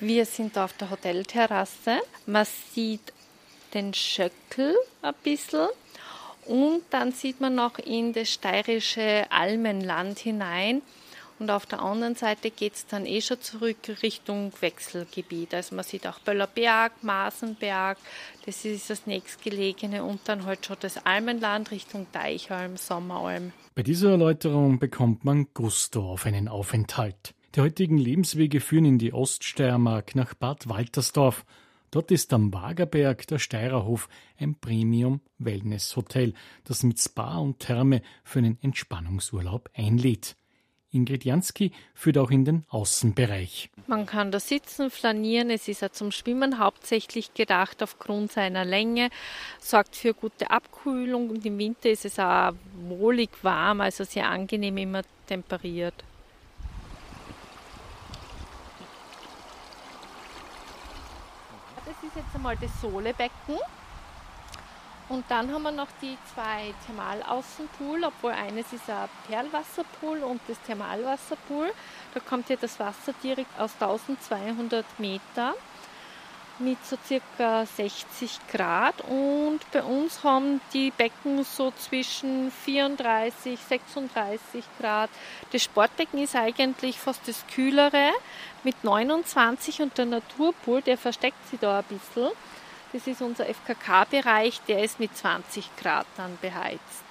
Wir sind auf der Hotelterrasse. Man sieht den Schöckel ein bisschen und dann sieht man noch in das steirische Almenland hinein. Und auf der anderen Seite geht es dann eh schon zurück Richtung Wechselgebiet. Also man sieht auch Böllerberg, Maßenberg, das ist das nächstgelegene und dann halt schon das Almenland Richtung Deichalm, Sommeralm. Bei dieser Erläuterung bekommt man Gusto auf einen Aufenthalt. Die heutigen Lebenswege führen in die Oststeiermark nach Bad Waltersdorf. Dort ist am Wagerberg der Steirerhof ein Premium-Wellness-Hotel, das mit Spa und Therme für einen Entspannungsurlaub einlädt. Ingrid Jansky führt auch in den Außenbereich. Man kann da sitzen, flanieren. Es ist ja zum Schwimmen hauptsächlich gedacht aufgrund seiner Länge, sorgt für gute Abkühlung und im Winter ist es auch wohlig warm, also sehr angenehm immer temperiert. Das ist jetzt einmal das Sohlebecken. Und dann haben wir noch die zwei Thermalaußenpool, obwohl eines ist ein Perlwasserpool und das Thermalwasserpool. Da kommt ja das Wasser direkt aus 1200 Meter mit so circa 60 Grad und bei uns haben die Becken so zwischen 34, 36 Grad. Das Sportbecken ist eigentlich fast das kühlere mit 29 und der Naturpool, der versteckt sich da ein bisschen. Das ist unser FKK-Bereich, der ist mit 20 Grad dann beheizt.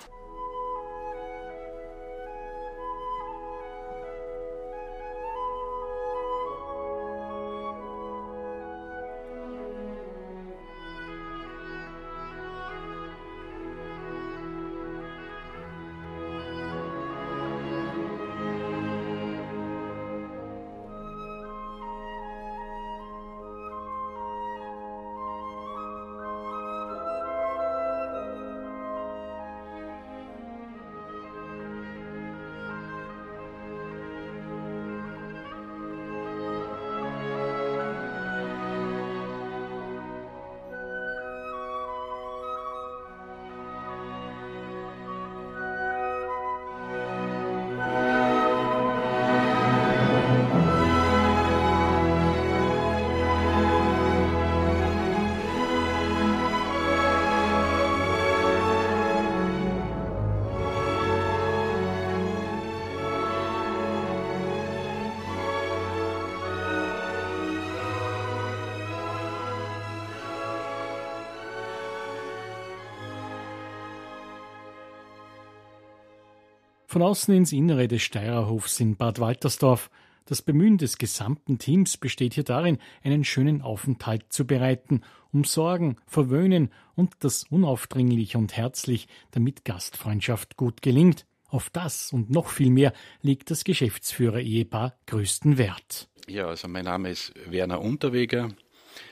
Von außen ins Innere des Steirerhofs in Bad Waltersdorf. Das Bemühen des gesamten Teams besteht hier darin, einen schönen Aufenthalt zu bereiten, umsorgen, verwöhnen und das unaufdringlich und herzlich, damit Gastfreundschaft gut gelingt. Auf das und noch viel mehr legt das Geschäftsführer-Ehepaar größten Wert. Ja, also mein Name ist Werner Unterweger.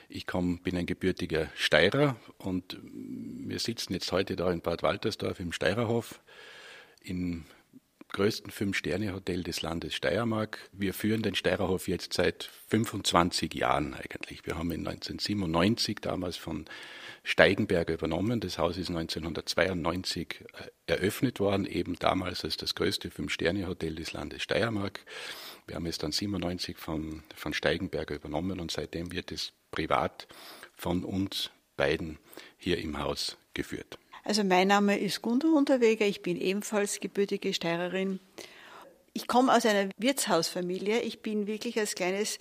Ich komm, bin ein gebürtiger Steirer und wir sitzen jetzt heute da in Bad Waltersdorf im Steirerhof in größten Fünf-Sterne-Hotel des Landes Steiermark. Wir führen den Steirerhof jetzt seit 25 Jahren eigentlich. Wir haben ihn 1997 damals von Steigenberger übernommen. Das Haus ist 1992 äh, eröffnet worden, eben damals als das größte Fünf-Sterne-Hotel des Landes Steiermark. Wir haben es dann 97 von, von Steigenberger übernommen und seitdem wird es privat von uns beiden hier im Haus geführt. Also mein Name ist Gunda Unterweger, ich bin ebenfalls gebürtige Steirerin. Ich komme aus einer Wirtshausfamilie. Ich bin wirklich als kleines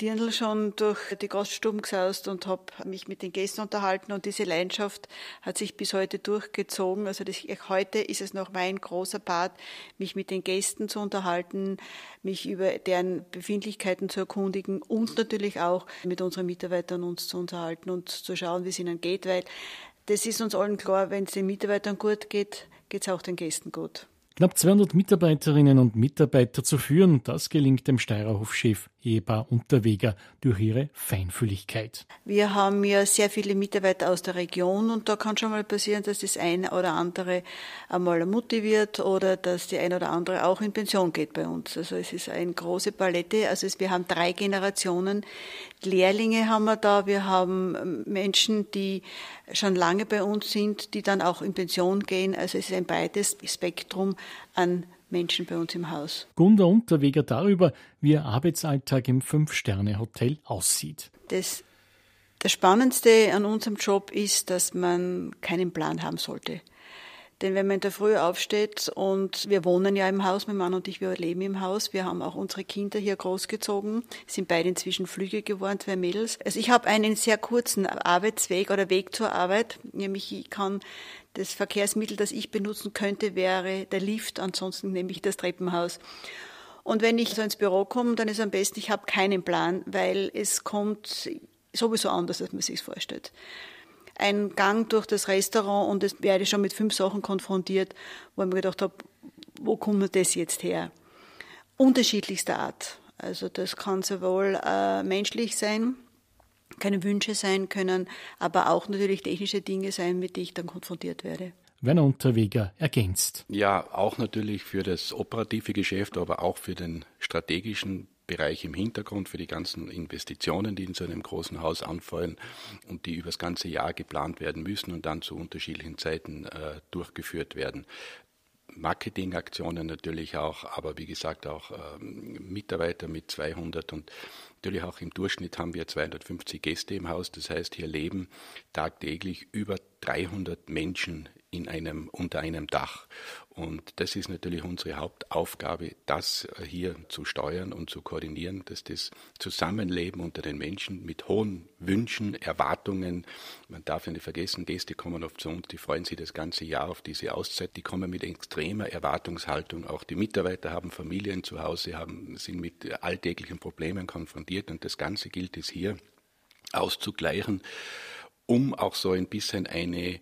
Dirndl schon durch die Gaststuben gesaust und habe mich mit den Gästen unterhalten und diese Leidenschaft hat sich bis heute durchgezogen. Also das, heute ist es noch mein großer Part, mich mit den Gästen zu unterhalten, mich über deren Befindlichkeiten zu erkundigen und natürlich auch mit unseren Mitarbeitern uns zu unterhalten und zu schauen, wie es ihnen geht, weil das ist uns allen klar, wenn es den Mitarbeitern gut geht, geht es auch den Gästen gut. Knapp 200 Mitarbeiterinnen und Mitarbeiter zu führen, das gelingt dem Steirerhof-Chef Ehepaar Unterweger durch ihre Feinfühligkeit. Wir haben ja sehr viele Mitarbeiter aus der Region und da kann schon mal passieren, dass das eine oder andere einmal motiviert oder dass die eine oder andere auch in Pension geht bei uns. Also es ist eine große Palette. Also wir haben drei Generationen. Lehrlinge haben wir da, wir haben Menschen, die schon lange bei uns sind, die dann auch in Pension gehen. Also es ist ein breites Spektrum an Menschen bei uns im Haus. Gunda Unterweger darüber, wie ihr Arbeitsalltag im Fünf-Sterne-Hotel aussieht. Das, das Spannendste an unserem Job ist, dass man keinen Plan haben sollte. Denn wenn man in der Früh aufsteht und wir wohnen ja im Haus, mein Mann und ich, wir leben im Haus, wir haben auch unsere Kinder hier großgezogen, sind beide inzwischen Flüge geworden, zwei Mädels. Also ich habe einen sehr kurzen Arbeitsweg oder Weg zur Arbeit, nämlich ich kann das Verkehrsmittel, das ich benutzen könnte, wäre der Lift, ansonsten nehme ich das Treppenhaus. Und wenn ich so ins Büro komme, dann ist am besten, ich habe keinen Plan, weil es kommt sowieso anders, als man sich vorstellt ein Gang durch das Restaurant und es werde schon mit fünf Sachen konfrontiert, wo ich mir gedacht habe, wo kommt das jetzt her? Unterschiedlichster Art. Also das kann sowohl äh, menschlich sein, keine Wünsche sein können, aber auch natürlich technische Dinge sein, mit denen ich dann konfrontiert werde. Werner Unterweger ergänzt. Ja, auch natürlich für das operative Geschäft, aber auch für den strategischen Bereich im Hintergrund für die ganzen Investitionen, die in so einem großen Haus anfallen und die über das ganze Jahr geplant werden müssen und dann zu unterschiedlichen Zeiten äh, durchgeführt werden. Marketingaktionen natürlich auch, aber wie gesagt auch ähm, Mitarbeiter mit 200 und natürlich auch im Durchschnitt haben wir 250 Gäste im Haus. Das heißt, hier leben tagtäglich über 300 Menschen in einem, unter einem Dach. Und das ist natürlich unsere Hauptaufgabe, das hier zu steuern und zu koordinieren, dass das Zusammenleben unter den Menschen mit hohen Wünschen, Erwartungen, man darf ja nicht vergessen, Gäste kommen oft zu uns, die freuen sich das ganze Jahr auf diese Auszeit, die kommen mit extremer Erwartungshaltung. Auch die Mitarbeiter haben Familien zu Hause, haben, sind mit alltäglichen Problemen konfrontiert und das Ganze gilt es hier auszugleichen, um auch so ein bisschen eine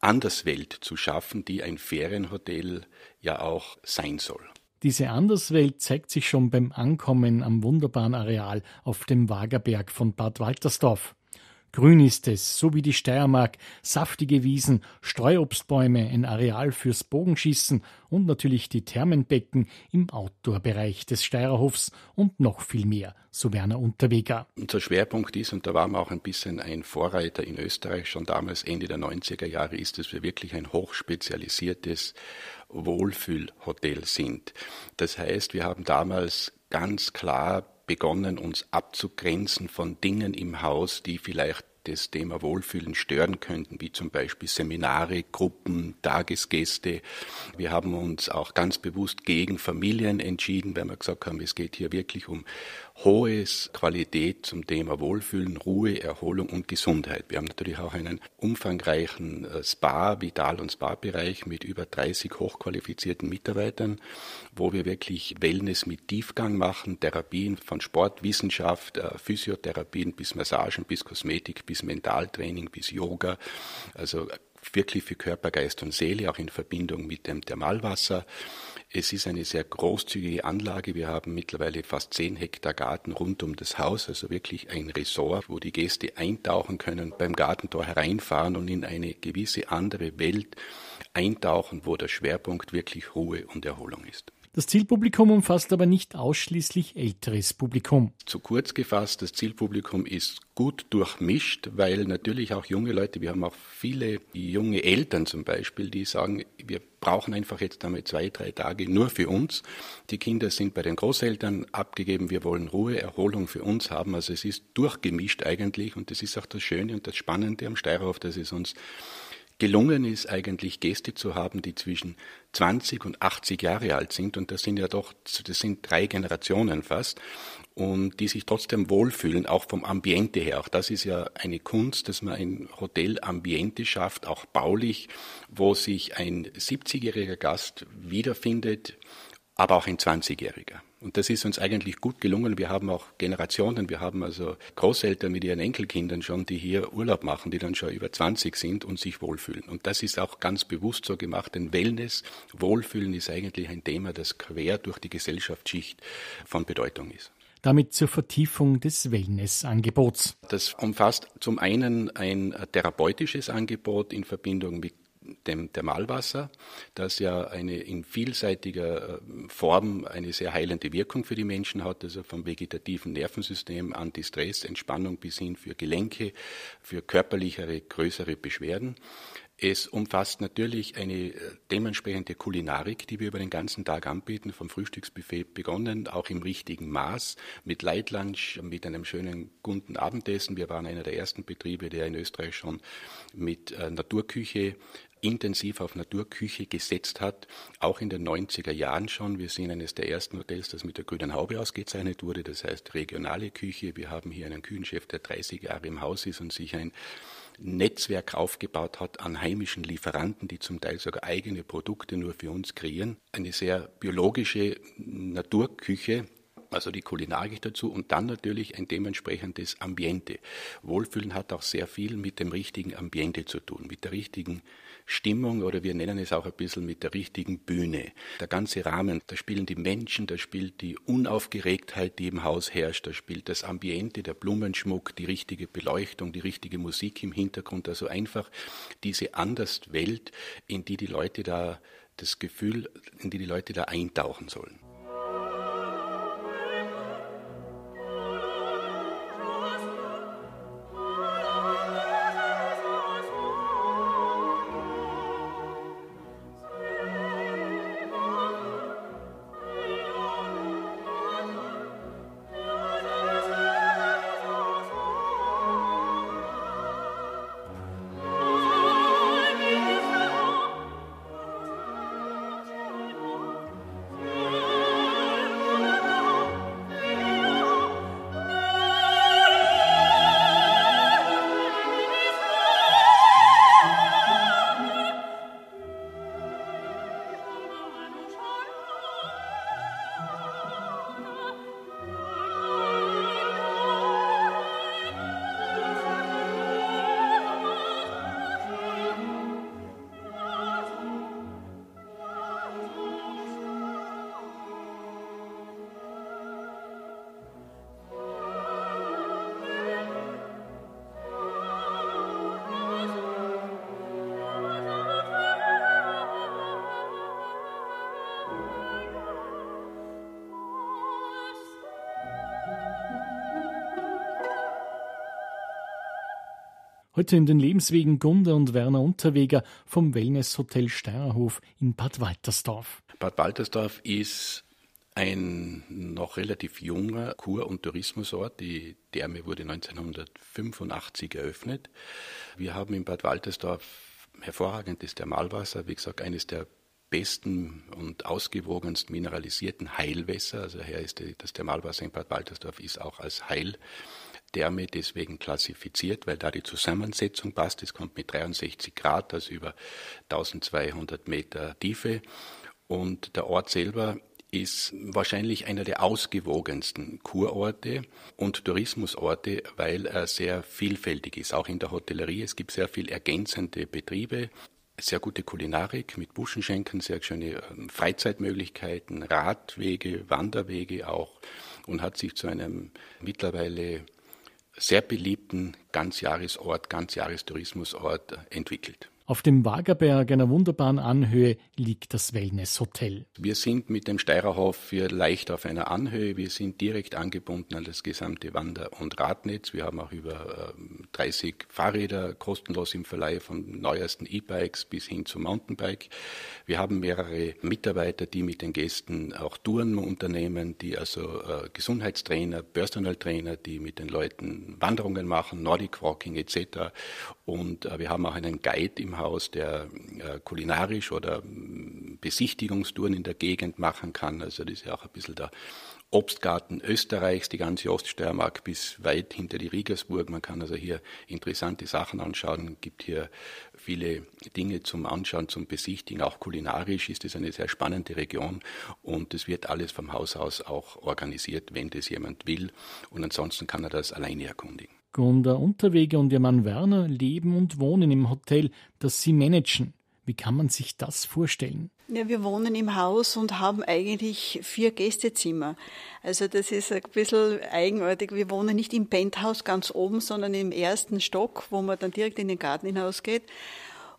Anderswelt zu schaffen, die ein Ferienhotel ja auch sein soll. Diese Anderswelt zeigt sich schon beim Ankommen am wunderbaren Areal auf dem Wagerberg von Bad Waltersdorf. Grün ist es, so wie die Steiermark, saftige Wiesen, Streuobstbäume, ein Areal fürs Bogenschießen und natürlich die Thermenbecken im Outdoor-Bereich des Steirerhofs und noch viel mehr, so Werner Unterweger. Unser Schwerpunkt ist, und da waren wir auch ein bisschen ein Vorreiter in Österreich, schon damals Ende der 90er Jahre, ist, dass wir wirklich ein hochspezialisiertes Wohlfühlhotel sind. Das heißt, wir haben damals ganz klar begonnen, uns abzugrenzen von Dingen im Haus, die vielleicht das Thema Wohlfühlen stören könnten, wie zum Beispiel Seminare, Gruppen, Tagesgäste. Wir haben uns auch ganz bewusst gegen Familien entschieden, weil wir gesagt haben, es geht hier wirklich um hohes Qualität zum Thema Wohlfühlen, Ruhe, Erholung und Gesundheit. Wir haben natürlich auch einen umfangreichen äh, Spa, Vital- und Spa-Bereich mit über 30 hochqualifizierten Mitarbeitern, wo wir wirklich Wellness mit Tiefgang machen, Therapien von Sportwissenschaft, äh, Physiotherapien bis Massagen, bis Kosmetik, bis Mentaltraining, bis Yoga. Also wirklich für Körper, Geist und Seele, auch in Verbindung mit dem Thermalwasser. Es ist eine sehr großzügige Anlage. Wir haben mittlerweile fast zehn Hektar Garten rund um das Haus, also wirklich ein Resort, wo die Gäste eintauchen können, beim Gartentor hereinfahren und in eine gewisse andere Welt eintauchen, wo der Schwerpunkt wirklich Ruhe und Erholung ist. Das Zielpublikum umfasst aber nicht ausschließlich älteres Publikum. Zu kurz gefasst, das Zielpublikum ist gut durchmischt, weil natürlich auch junge Leute, wir haben auch viele junge Eltern zum Beispiel, die sagen, wir brauchen einfach jetzt einmal zwei, drei Tage nur für uns. Die Kinder sind bei den Großeltern abgegeben, wir wollen Ruhe, Erholung für uns haben. Also es ist durchgemischt eigentlich und das ist auch das Schöne und das Spannende am Steirhof, dass es uns gelungen ist, eigentlich Gäste zu haben, die zwischen 20 und 80 Jahre alt sind. Und das sind ja doch, das sind drei Generationen fast. Und die sich trotzdem wohlfühlen, auch vom Ambiente her. Auch das ist ja eine Kunst, dass man ein Hotelambiente schafft, auch baulich, wo sich ein 70-jähriger Gast wiederfindet, aber auch ein 20-jähriger. Und das ist uns eigentlich gut gelungen. Wir haben auch Generationen, wir haben also Großeltern mit ihren Enkelkindern schon, die hier Urlaub machen, die dann schon über 20 sind und sich wohlfühlen. Und das ist auch ganz bewusst so gemacht, denn Wellness, Wohlfühlen ist eigentlich ein Thema, das quer durch die Gesellschaftsschicht von Bedeutung ist damit zur Vertiefung des Wellnessangebots. Das umfasst zum einen ein therapeutisches Angebot in Verbindung mit dem Thermalwasser, das ja eine in vielseitiger äh, Form eine sehr heilende Wirkung für die Menschen hat, also vom vegetativen Nervensystem, Antistress, Entspannung bis hin für Gelenke, für körperlichere, größere Beschwerden. Es umfasst natürlich eine äh, dementsprechende Kulinarik, die wir über den ganzen Tag anbieten, vom Frühstücksbuffet begonnen, auch im richtigen Maß, mit Light Lunch, mit einem schönen guten Abendessen. Wir waren einer der ersten Betriebe, der in Österreich schon mit äh, Naturküche intensiv auf Naturküche gesetzt hat, auch in den 90er Jahren schon. Wir sind eines der ersten Hotels, das mit der grünen Haube ausgezeichnet wurde, das heißt regionale Küche. Wir haben hier einen Küchenchef, der 30 Jahre im Haus ist und sich ein Netzwerk aufgebaut hat an heimischen Lieferanten, die zum Teil sogar eigene Produkte nur für uns kreieren. Eine sehr biologische Naturküche, also die Kulinarik dazu und dann natürlich ein dementsprechendes Ambiente. Wohlfühlen hat auch sehr viel mit dem richtigen Ambiente zu tun, mit der richtigen Stimmung oder wir nennen es auch ein bisschen mit der richtigen Bühne. Der ganze Rahmen, da spielen die Menschen, da spielt die Unaufgeregtheit, die im Haus herrscht, da spielt das Ambiente, der Blumenschmuck, die richtige Beleuchtung, die richtige Musik im Hintergrund, also einfach diese Anderswelt, in die die Leute da das Gefühl, in die die Leute da eintauchen sollen. Heute in den Lebenswegen Gunda und Werner Unterweger vom Wellnesshotel Steierhof in Bad Waltersdorf. Bad Waltersdorf ist ein noch relativ junger Kur- und Tourismusort. Die Therme wurde 1985 eröffnet. Wir haben in Bad Waltersdorf hervorragendes Thermalwasser, wie gesagt, eines der besten und ausgewogenst mineralisierten Heilwässer. Also daher ist das Thermalwasser in Bad Waltersdorf ist auch als Heil Therme deswegen klassifiziert, weil da die Zusammensetzung passt. Es kommt mit 63 Grad, also über 1200 Meter Tiefe. Und der Ort selber ist wahrscheinlich einer der ausgewogensten Kurorte und Tourismusorte, weil er sehr vielfältig ist, auch in der Hotellerie. Es gibt sehr viel ergänzende Betriebe, sehr gute Kulinarik mit Buschenschenken, sehr schöne ähm, Freizeitmöglichkeiten, Radwege, Wanderwege auch und hat sich zu einem mittlerweile sehr beliebten Ganzjahresort, Ganzjahrestourismusort entwickelt. Auf dem Wagerberg, einer wunderbaren Anhöhe, liegt das Wellness-Hotel. Wir sind mit dem Steirerhof hier leicht auf einer Anhöhe. Wir sind direkt angebunden an das gesamte Wander- und Radnetz. Wir haben auch über 30 ähm, Fahrräder kostenlos im Verleih von neuesten E-Bikes bis hin zum Mountainbike. Wir haben mehrere Mitarbeiter, die mit den Gästen auch Touren unternehmen, die also äh, Gesundheitstrainer, Personal Trainer, die mit den Leuten Wanderungen machen, Nordic Walking etc. Und äh, wir haben auch einen Guide im Haus, der äh, kulinarisch oder mm, Besichtigungstouren in der Gegend machen kann. Also das ist ja auch ein bisschen der Obstgarten Österreichs, die ganze Oststeiermark bis weit hinter die Riegersburg. Man kann also hier interessante Sachen anschauen, gibt hier viele Dinge zum Anschauen, zum Besichtigen. Auch kulinarisch ist es eine sehr spannende Region und es wird alles vom Haus aus auch organisiert, wenn das jemand will. Und ansonsten kann er das alleine erkundigen. Gunda Unterwege und ihr Mann Werner leben und wohnen im Hotel, das sie managen. Wie kann man sich das vorstellen? Ja, wir wohnen im Haus und haben eigentlich vier Gästezimmer. Also das ist ein bisschen eigenartig. Wir wohnen nicht im Penthouse ganz oben, sondern im ersten Stock, wo man dann direkt in den Garten hinausgeht.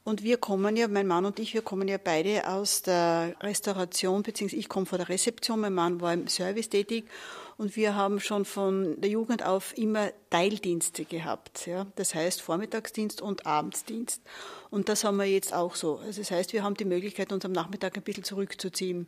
Und wir kommen ja, mein Mann und ich, wir kommen ja beide aus der Restauration, beziehungsweise ich komme von der Rezeption, mein Mann war im Service tätig und wir haben schon von der Jugend auf immer Teildienste gehabt. Ja? Das heißt Vormittagsdienst und Abendsdienst. Und das haben wir jetzt auch so. Also das heißt, wir haben die Möglichkeit, uns am Nachmittag ein bisschen zurückzuziehen.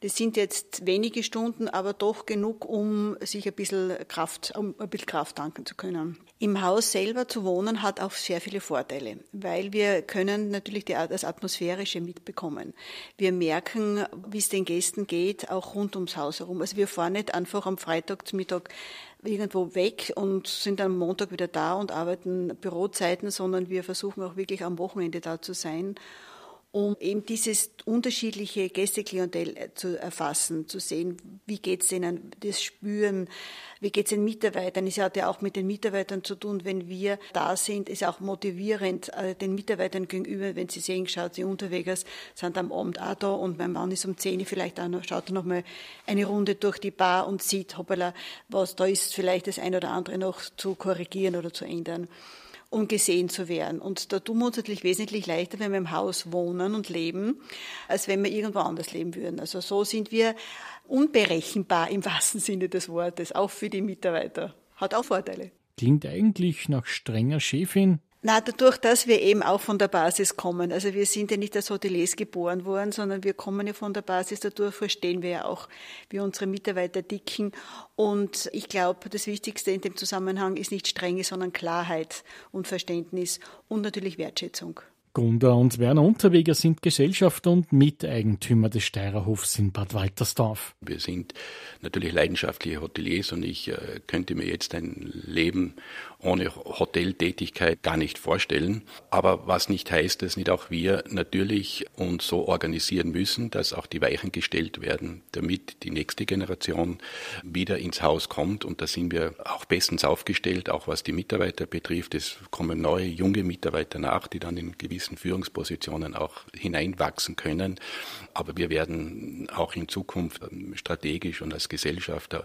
Das sind jetzt wenige Stunden, aber doch genug, um sich ein bisschen Kraft, um ein bisschen Kraft tanken zu können. Im Haus selber zu wohnen hat auch sehr viele Vorteile, weil wir können natürlich das Atmosphärische mitbekommen. Wir merken, wie es den Gästen geht, auch rund ums Haus herum. Also wir fahren nicht einfach am Freitag zum Mittag irgendwo weg und sind am Montag wieder da und arbeiten Bürozeiten, sondern wir versuchen auch wirklich am Wochenende da zu sein um eben dieses unterschiedliche Gästeklientel äh, zu erfassen, zu sehen, wie geht es denen, das Spüren, wie geht es den Mitarbeitern. Es hat ja auch mit den Mitarbeitern zu tun, wenn wir da sind, ist auch motivierend äh, den Mitarbeitern gegenüber, wenn sie sehen, schaut, sie unterwegs sind am Abend auch da und mein Mann ist um 10 Uhr vielleicht auch noch, schaut noch mal eine Runde durch die Bar und sieht, hoppala, was da ist, vielleicht das ein oder andere noch zu korrigieren oder zu ändern um gesehen zu werden. Und da tun wir uns natürlich wesentlich leichter, wenn wir im Haus wohnen und leben, als wenn wir irgendwo anders leben würden. Also so sind wir unberechenbar im wahrsten Sinne des Wortes, auch für die Mitarbeiter. Hat auch Vorteile. Klingt eigentlich nach strenger Chefin, na, dadurch, dass wir eben auch von der Basis kommen. Also wir sind ja nicht als Hoteliers geboren worden, sondern wir kommen ja von der Basis. Dadurch verstehen wir ja auch, wie unsere Mitarbeiter dicken. Und ich glaube, das Wichtigste in dem Zusammenhang ist nicht Strenge, sondern Klarheit und Verständnis und natürlich Wertschätzung. Gunda und Werner Unterweger sind Gesellschafter und Miteigentümer des Steirerhofs in Bad Waltersdorf. Wir sind natürlich leidenschaftliche Hoteliers und ich äh, könnte mir jetzt ein Leben ohne Hoteltätigkeit gar nicht vorstellen. Aber was nicht heißt, dass nicht auch wir natürlich uns so organisieren müssen, dass auch die Weichen gestellt werden, damit die nächste Generation wieder ins Haus kommt. Und da sind wir auch bestens aufgestellt, auch was die Mitarbeiter betrifft. Es kommen neue, junge Mitarbeiter nach, die dann in gewissen Führungspositionen auch hineinwachsen können. Aber wir werden auch in Zukunft strategisch und als Gesellschafter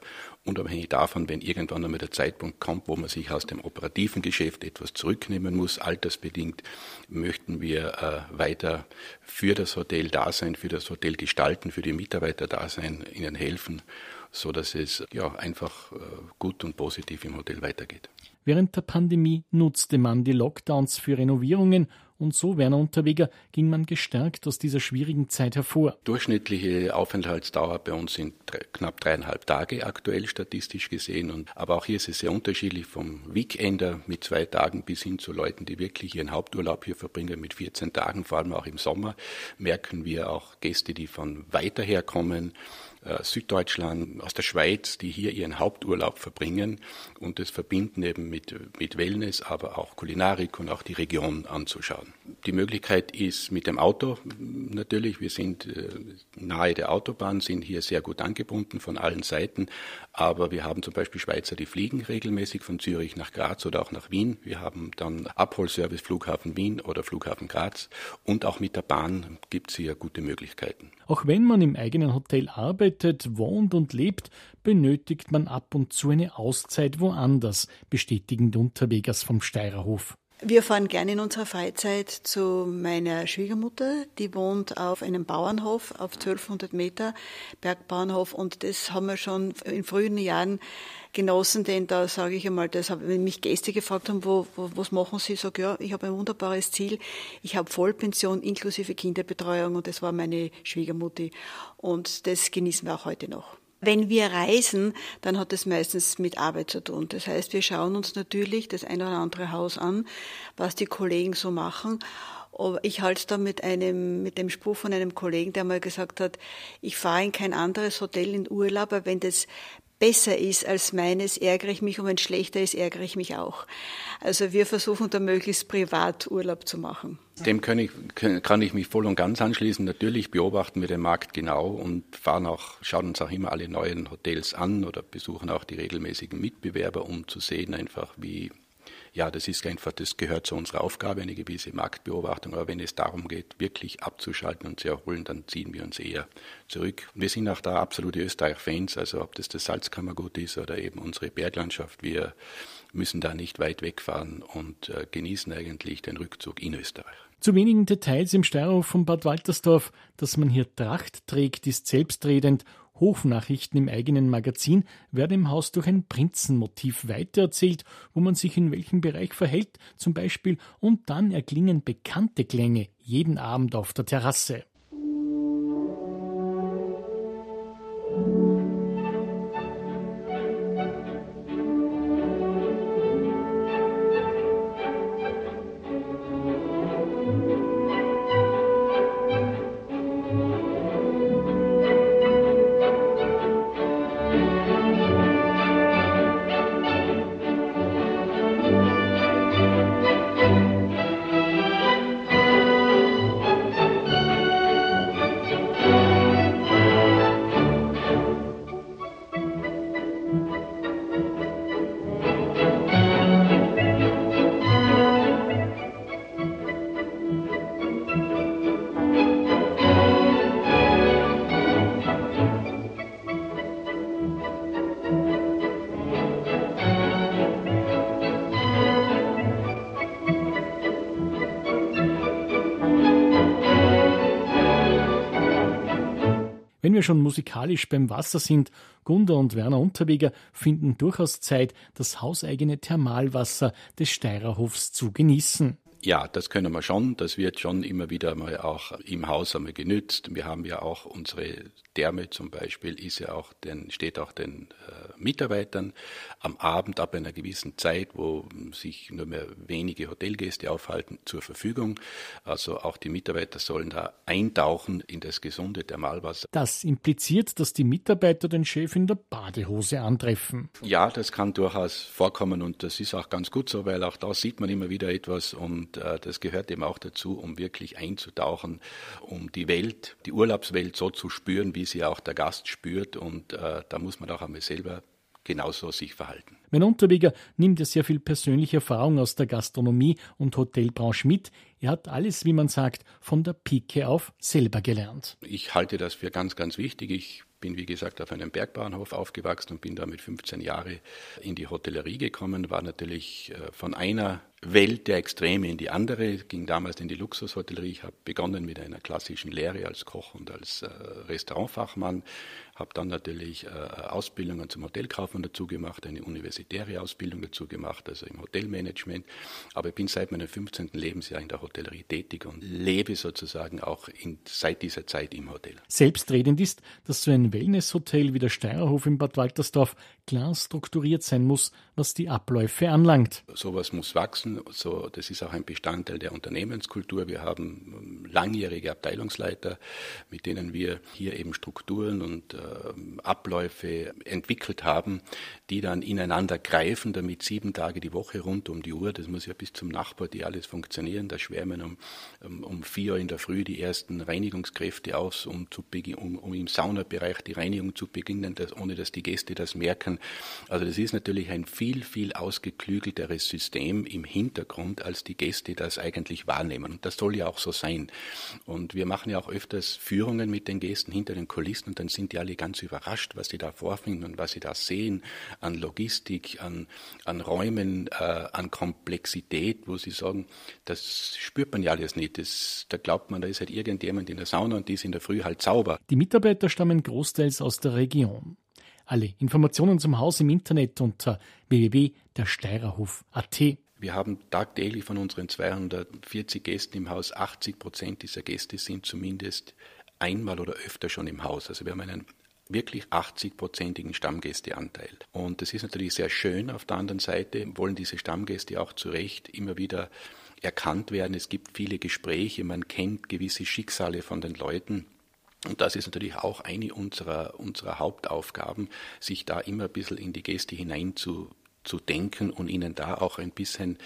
unabhängig davon, wenn irgendwann einmal der Zeitpunkt kommt, wo man sich aus dem operativen Geschäft etwas zurücknehmen muss, altersbedingt, möchten wir äh, weiter für das Hotel da sein, für das Hotel gestalten, für die Mitarbeiter da sein, ihnen helfen, so dass es ja einfach äh, gut und positiv im Hotel weitergeht. Während der Pandemie nutzte man die Lockdowns für Renovierungen und so, Werner Unterweger, ging man gestärkt aus dieser schwierigen Zeit hervor. Durchschnittliche Aufenthaltsdauer bei uns sind knapp dreieinhalb Tage aktuell statistisch gesehen. Und, aber auch hier ist es sehr unterschiedlich vom Weekender mit zwei Tagen bis hin zu Leuten, die wirklich ihren Haupturlaub hier verbringen mit 14 Tagen, vor allem auch im Sommer, merken wir auch Gäste, die von weiter her kommen, Süddeutschland, aus der Schweiz, die hier ihren Haupturlaub verbringen und das verbinden eben mit, mit Wellness, aber auch Kulinarik und auch die Region anzuschauen. Die Möglichkeit ist mit dem Auto natürlich. Wir sind äh, nahe der Autobahn, sind hier sehr gut angebunden von allen Seiten. Aber wir haben zum Beispiel Schweizer, die fliegen regelmäßig von Zürich nach Graz oder auch nach Wien. Wir haben dann Abholservice Flughafen Wien oder Flughafen Graz. Und auch mit der Bahn gibt es hier gute Möglichkeiten. Auch wenn man im eigenen Hotel arbeitet, wohnt und lebt, benötigt man ab und zu eine Auszeit woanders, bestätigen die Unterwegers vom Steirerhof. Wir fahren gerne in unserer Freizeit zu meiner Schwiegermutter, die wohnt auf einem Bauernhof auf 1200 Meter, Bergbauernhof, und das haben wir schon in frühen Jahren genossen, denn da sage ich einmal, das, wenn mich Gäste gefragt haben, wo, wo, was machen Sie, sage ja, ich habe ein wunderbares Ziel, ich habe Vollpension inklusive Kinderbetreuung und das war meine Schwiegermutti. Und das genießen wir auch heute noch. Wenn wir reisen, dann hat es meistens mit Arbeit zu tun. Das heißt, wir schauen uns natürlich das ein oder andere Haus an, was die Kollegen so machen. Ich halte da mit einem, mit dem Spruch von einem Kollegen, der mal gesagt hat, ich fahre in kein anderes Hotel in Urlaub, aber wenn das besser ist als meines, ärgere ich mich und wenn es schlechter ist, ärgere ich mich auch. Also wir versuchen da möglichst privat Urlaub zu machen. Dem kann ich, kann ich mich voll und ganz anschließen. Natürlich beobachten wir den Markt genau und fahren auch, schauen uns auch immer alle neuen Hotels an oder besuchen auch die regelmäßigen Mitbewerber, um zu sehen einfach, wie ja, das ist einfach, das gehört zu unserer Aufgabe, eine gewisse Marktbeobachtung. Aber wenn es darum geht, wirklich abzuschalten und zu erholen, dann ziehen wir uns eher zurück. Wir sind auch da absolute Österreich-Fans, also ob das das Salzkammergut ist oder eben unsere Berglandschaft. Wir müssen da nicht weit wegfahren und äh, genießen eigentlich den Rückzug in Österreich. Zu wenigen Details im Steirhof von Bad Waltersdorf. Dass man hier Tracht trägt, ist selbstredend. Hofnachrichten im eigenen Magazin werden im Haus durch ein Prinzenmotiv weitererzählt, wo man sich in welchem Bereich verhält, zum Beispiel, und dann erklingen bekannte Klänge jeden Abend auf der Terrasse. Wir schon musikalisch beim Wasser sind, Gunda und Werner Unterweger finden durchaus Zeit, das hauseigene Thermalwasser des Steirerhofs zu genießen. Ja, das können wir schon. Das wird schon immer wieder mal auch im Haus einmal genützt. Wir haben ja auch unsere Therme zum Beispiel, ist ja auch den, steht auch den äh, Mitarbeitern am Abend ab einer gewissen Zeit, wo sich nur mehr wenige Hotelgäste aufhalten, zur Verfügung. Also auch die Mitarbeiter sollen da eintauchen in das gesunde Thermalwasser. Das impliziert, dass die Mitarbeiter den Chef in der Badehose antreffen. Ja, das kann durchaus vorkommen und das ist auch ganz gut so, weil auch da sieht man immer wieder etwas und und äh, das gehört eben auch dazu, um wirklich einzutauchen, um die Welt, die Urlaubswelt so zu spüren, wie sie auch der Gast spürt. Und äh, da muss man auch einmal selber genauso sich verhalten. Mein Unterweger nimmt ja sehr viel persönliche Erfahrung aus der Gastronomie und Hotelbranche mit. Er hat alles, wie man sagt, von der Pike auf selber gelernt. Ich halte das für ganz, ganz wichtig. Ich bin, wie gesagt, auf einem Bergbahnhof aufgewachsen und bin da mit 15 Jahren in die Hotellerie gekommen, war natürlich äh, von einer Welt der Extreme in die andere, ging damals in die Luxushotellerie. Ich habe begonnen mit einer klassischen Lehre als Koch und als äh, Restaurantfachmann, habe dann natürlich äh, Ausbildungen zum Hotelkaufmann dazu gemacht, eine universitäre Ausbildung dazu gemacht, also im Hotelmanagement. Aber ich bin seit meinem 15. Lebensjahr in der Hotellerie tätig und lebe sozusagen auch in, seit dieser Zeit im Hotel. Selbstredend ist, dass so ein Wellnesshotel wie der Steirerhof in Bad Waltersdorf klar strukturiert sein muss, was die Abläufe anlangt. Sowas muss wachsen. So, das ist auch ein Bestandteil der Unternehmenskultur. Wir haben langjährige Abteilungsleiter, mit denen wir hier eben Strukturen und äh, Abläufe entwickelt haben, die dann ineinander greifen, damit sieben Tage die Woche rund um die Uhr, das muss ja bis zum Nachbar, die alles funktionieren, da schwärmen um, um, um vier Uhr in der Früh die ersten Reinigungskräfte aus, um, zu, um, um im Saunabereich die Reinigung zu beginnen, dass, ohne dass die Gäste das merken. Also das ist natürlich ein viel, viel ausgeklügelteres System im Hintergrund, als die Gäste das eigentlich wahrnehmen. Und das soll ja auch so sein. Und wir machen ja auch öfters Führungen mit den Gästen hinter den Kulissen und dann sind die alle ganz überrascht, was sie da vorfinden und was sie da sehen an Logistik, an, an Räumen, äh, an Komplexität, wo sie sagen, das spürt man ja alles nicht. Das, da glaubt man, da ist halt irgendjemand in der Sauna und die ist in der Früh halt sauber. Die Mitarbeiter stammen großteils aus der Region. Alle Informationen zum Haus im Internet unter www.dersteirerhof.at. Wir haben tagtäglich von unseren 240 Gästen im Haus 80 Prozent dieser Gäste sind zumindest einmal oder öfter schon im Haus. Also wir haben einen wirklich 80-prozentigen Stammgästeanteil. Und das ist natürlich sehr schön. Auf der anderen Seite wollen diese Stammgäste auch zu Recht immer wieder erkannt werden. Es gibt viele Gespräche, man kennt gewisse Schicksale von den Leuten. Und das ist natürlich auch eine unserer, unserer Hauptaufgaben, sich da immer ein bisschen in die Gäste hinein zu, zu denken und ihnen da auch ein bisschen,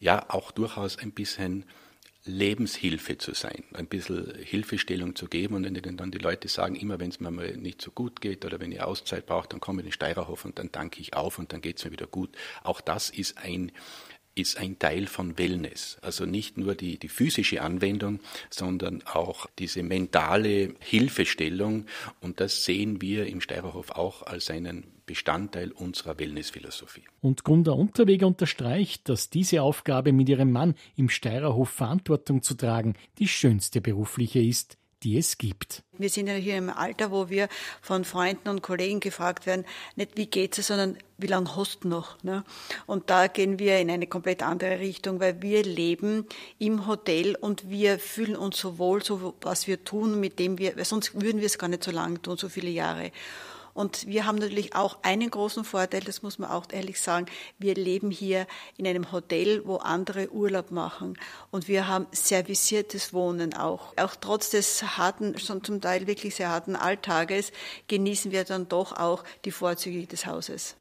ja, auch durchaus ein bisschen Lebenshilfe zu sein, ein bisschen Hilfestellung zu geben und wenn dann die Leute sagen, immer wenn es mir mal nicht so gut geht oder wenn ihr Auszeit braucht, dann komme ich in den Steirerhof und dann danke ich auf und dann geht es mir wieder gut. Auch das ist ein ist ein Teil von Wellness. Also nicht nur die, die physische Anwendung, sondern auch diese mentale Hilfestellung. Und das sehen wir im Steirerhof auch als einen Bestandteil unserer Wellnessphilosophie. Und Gunda Unterweger unterstreicht, dass diese Aufgabe mit ihrem Mann im Steirerhof Verantwortung zu tragen die schönste berufliche ist, die es gibt. Wir sind ja hier im Alter, wo wir von Freunden und Kollegen gefragt werden, nicht wie geht's es, sondern wie lange hast du noch? Ne? Und da gehen wir in eine komplett andere Richtung, weil wir leben im Hotel und wir fühlen uns so wohl, so was wir tun, mit dem wir, sonst würden wir es gar nicht so lange tun, so viele Jahre. Und wir haben natürlich auch einen großen Vorteil, das muss man auch ehrlich sagen. Wir leben hier in einem Hotel, wo andere Urlaub machen. Und wir haben servisiertes Wohnen auch. Auch trotz des harten, schon zum Teil wirklich sehr harten Alltages genießen wir dann doch auch die Vorzüge des Hauses.